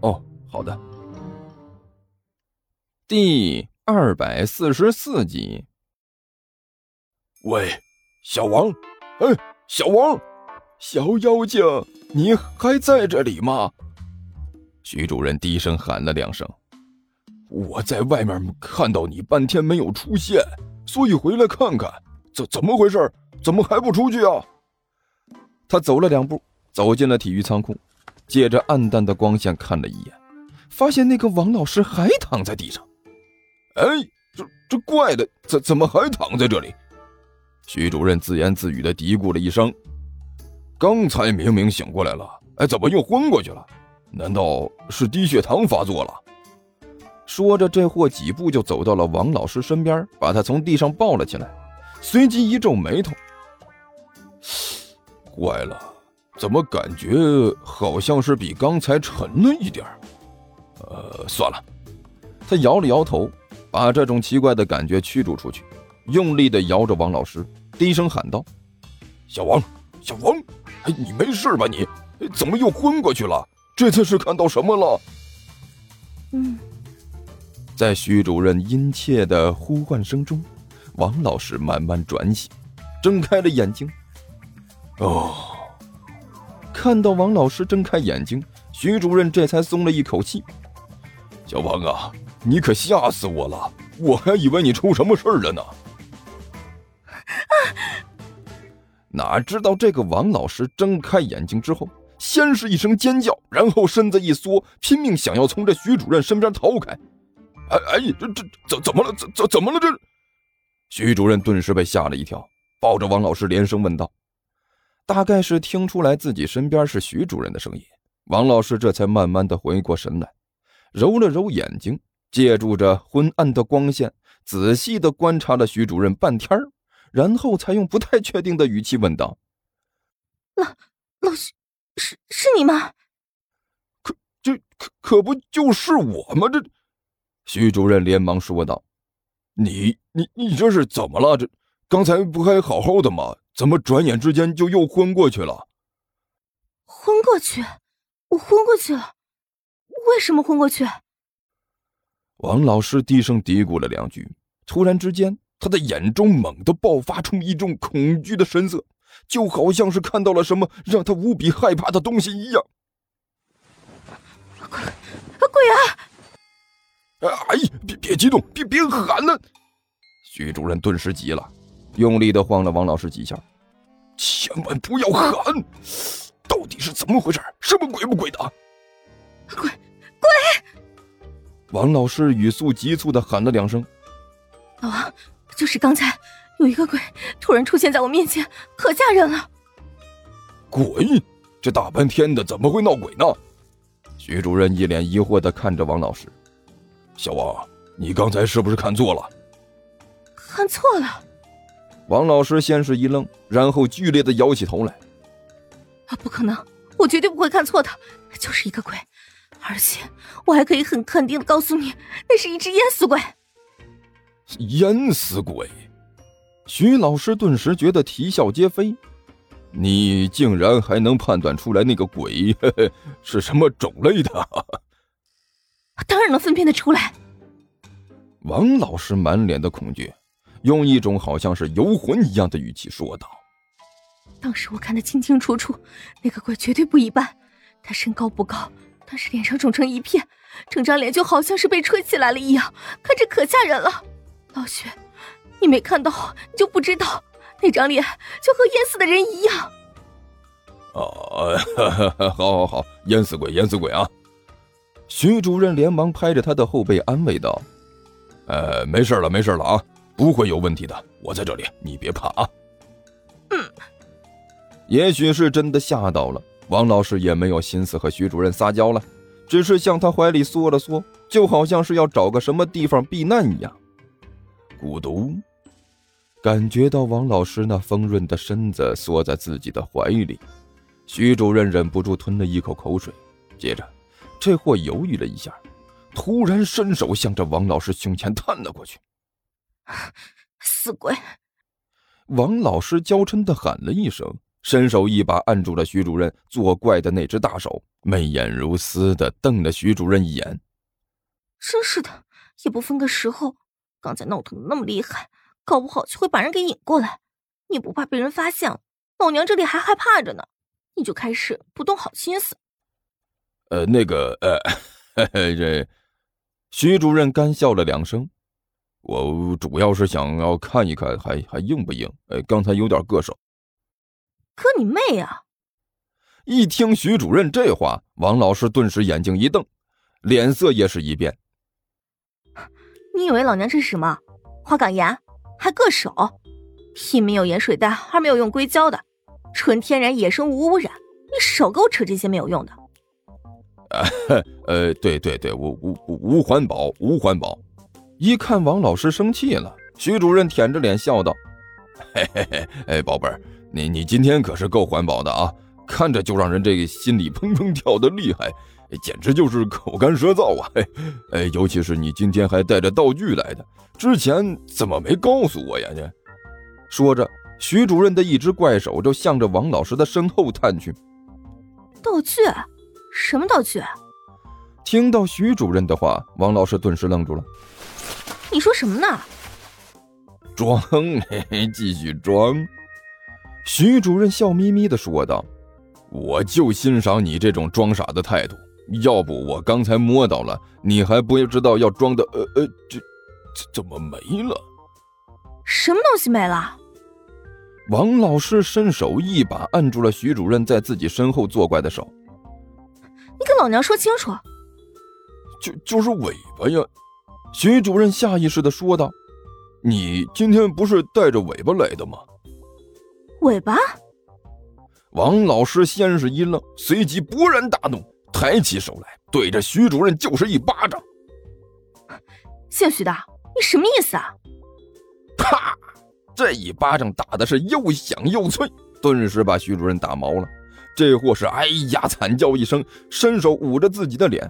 哦，好的。第二百四十四集。喂，小王，哎，小王，小妖精，你还在这里吗？徐主任低声喊了两声。我在外面看到你半天没有出现，所以回来看看，怎怎么回事？怎么还不出去啊？他走了两步，走进了体育仓库，借着暗淡的光线看了一眼，发现那个王老师还躺在地上。哎，这这怪的，怎怎么还躺在这里？徐主任自言自语的嘀咕了一声：“刚才明明醒过来了，哎，怎么又昏过去了？难道是低血糖发作了？”说着，这货几步就走到了王老师身边，把他从地上抱了起来，随即一皱眉头：“ 怪了，怎么感觉好像是比刚才沉了一点儿呃，算了。”他摇了摇头，把这种奇怪的感觉驱逐出去，用力地摇着王老师，低声喊道：“小王，小王，哎，你没事吧？你怎么又昏过去了？这次是看到什么了？”嗯。在徐主任殷切的呼唤声中，王老师慢慢转醒，睁开了眼睛。哦，看到王老师睁开眼睛，徐主任这才松了一口气。小王啊，你可吓死我了，我还以为你出什么事儿了呢。哪知道这个王老师睁开眼睛之后，先是一声尖叫，然后身子一缩，拼命想要从这徐主任身边逃开。哎哎，这这怎怎么了？怎怎怎么了？这徐主任顿时被吓了一跳，抱着王老师连声问道：“大概是听出来自己身边是徐主任的声音，王老师这才慢慢的回过神来，揉了揉眼睛，借助着昏暗的光线，仔细的观察了徐主任半天然后才用不太确定的语气问道：‘老老师，是是你吗？’可这可可不就是我吗？这。”徐主任连忙说道：“你你你这是怎么了？这刚才不还好好的吗？怎么转眼之间就又昏过去了？昏过去？我昏过去了？为什么昏过去？”王老师低声嘀咕了两句，突然之间，他的眼中猛地爆发出一种恐惧的神色，就好像是看到了什么让他无比害怕的东西一样。鬼，鬼啊！哎，别别激动，别别喊了！徐主任顿时急了，用力的晃了王老师几下，千万不要喊！到底是怎么回事？什么鬼不鬼的？鬼鬼！王老师语速急促的喊了两声：“老王，就是刚才有一个鬼突然出现在我面前，可吓人了。”鬼？这大半天的怎么会闹鬼呢？徐主任一脸疑惑的看着王老师。小王，你刚才是不是看错了？看错了。王老师先是一愣，然后剧烈的摇起头来。啊，不可能！我绝对不会看错的，就是一个鬼，而且我还可以很肯定的告诉你，那是一只淹死鬼。淹死鬼！徐老师顿时觉得啼笑皆非。你竟然还能判断出来那个鬼 是什么种类的？当然能分辨得出来。王老师满脸的恐惧，用一种好像是游魂一样的语气说道：“当时我看得清清楚楚，那个鬼绝对不一般。他身高不高，但是脸上肿成一片，整张脸就好像是被吹起来了一样，看着可吓人了。老徐，你没看到，你就不知道，那张脸就和淹死的人一样。”哦，好，好，好，淹死鬼，淹死鬼啊！徐主任连忙拍着他的后背安慰道：“呃，没事了，没事了啊，不会有问题的，我在这里，你别怕啊。”嗯，也许是真的吓到了，王老师也没有心思和徐主任撒娇了，只是向他怀里缩了缩，就好像是要找个什么地方避难一样。咕嘟，感觉到王老师那丰润的身子缩在自己的怀里，徐主任忍不住吞了一口口水，接着，这货犹豫了一下，突然伸手向着王老师胸前探了过去。死鬼！王老师娇嗔的喊了一声。伸手一把按住了徐主任作怪的那只大手，媚眼如丝的瞪了徐主任一眼。真是的，也不分个时候，刚才闹腾的那么厉害，搞不好就会把人给引过来。你不怕被人发现？老娘这里还害怕着呢，你就开始不动好心思。呃，那个，呃，这，徐主任干笑了两声。我主要是想要看一看，还还硬不硬？呃，刚才有点硌手。可你妹啊！一听徐主任这话，王老师顿时眼睛一瞪，脸色也是一变。你以为老娘这是什么？花岗岩？还硌手？一没有盐水袋，二没有用硅胶的，纯天然野生无污染。你少给我扯这些没有用的。啊，呃，对对对，无无无环保，无环保。一看王老师生气了，徐主任舔着脸笑道：“嘿嘿嘿，哎，宝贝儿。”你你今天可是够环保的啊！看着就让人这个心里砰砰跳的厉害，简直就是口干舌燥啊！哎，尤其是你今天还带着道具来的，之前怎么没告诉我呀？这说着，徐主任的一只怪手就向着王老师的身后探去。道具？什么道具？听到徐主任的话，王老师顿时愣住了。你说什么呢？装，继续装。徐主任笑眯眯的说道：“我就欣赏你这种装傻的态度。要不我刚才摸到了，你还不知道要装的……呃呃，这这怎么没了？什么东西没了？”王老师伸手一把按住了徐主任在自己身后作怪的手。“你跟老娘说清楚！”“就就是尾巴呀！”徐主任下意识的说道，“你今天不是带着尾巴来的吗？”尾巴，王老师先是一愣，随即勃然大怒，抬起手来对着徐主任就是一巴掌。姓徐的，你什么意思啊？啪！这一巴掌打的是又响又脆，顿时把徐主任打毛了。这货是哎呀惨叫一声，伸手捂着自己的脸，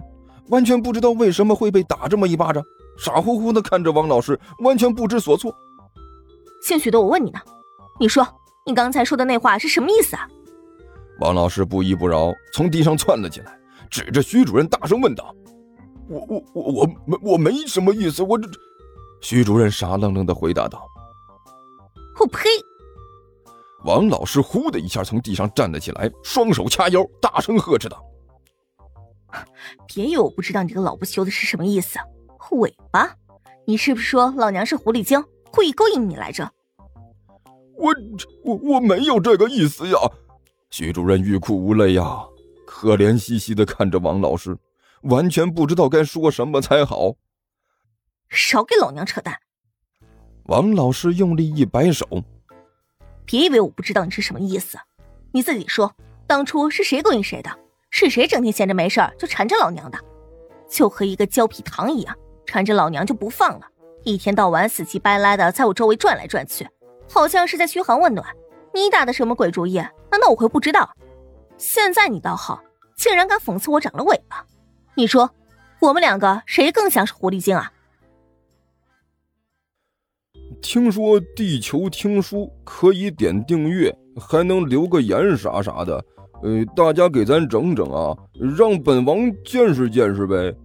完全不知道为什么会被打这么一巴掌，傻乎乎的看着王老师，完全不知所措。姓许的，我问你呢，你说。你刚才说的那话是什么意思啊？王老师不依不饶，从地上窜了起来，指着徐主任大声问道：“我我我我没我没什么意思，我这……”徐主任傻愣愣的回答道：“我呸！”王老师呼的一下从地上站了起来，双手掐腰，大声呵斥道：“别以为我不知道你这个老不休的是什么意思！尾巴，你是不是说老娘是狐狸精，故意勾引你来着？”我我我没有这个意思呀！徐主任欲哭无泪呀，可怜兮兮的看着王老师，完全不知道该说什么才好。少给老娘扯淡！王老师用力一摆手，别以为我不知道你是什么意思，你自己说，当初是谁勾引谁的？是谁整天闲着没事就缠着老娘的？就和一个胶皮糖一样，缠着老娘就不放了，一天到晚死乞白赖的在我周围转来转去。好像是在嘘寒问暖，你打的什么鬼主意？难道我会不知道？现在你倒好，竟然敢讽刺我长了尾巴！你说，我们两个谁更像是狐狸精啊？听说地球听书可以点订阅，还能留个言啥啥的，呃，大家给咱整整啊，让本王见识见识呗。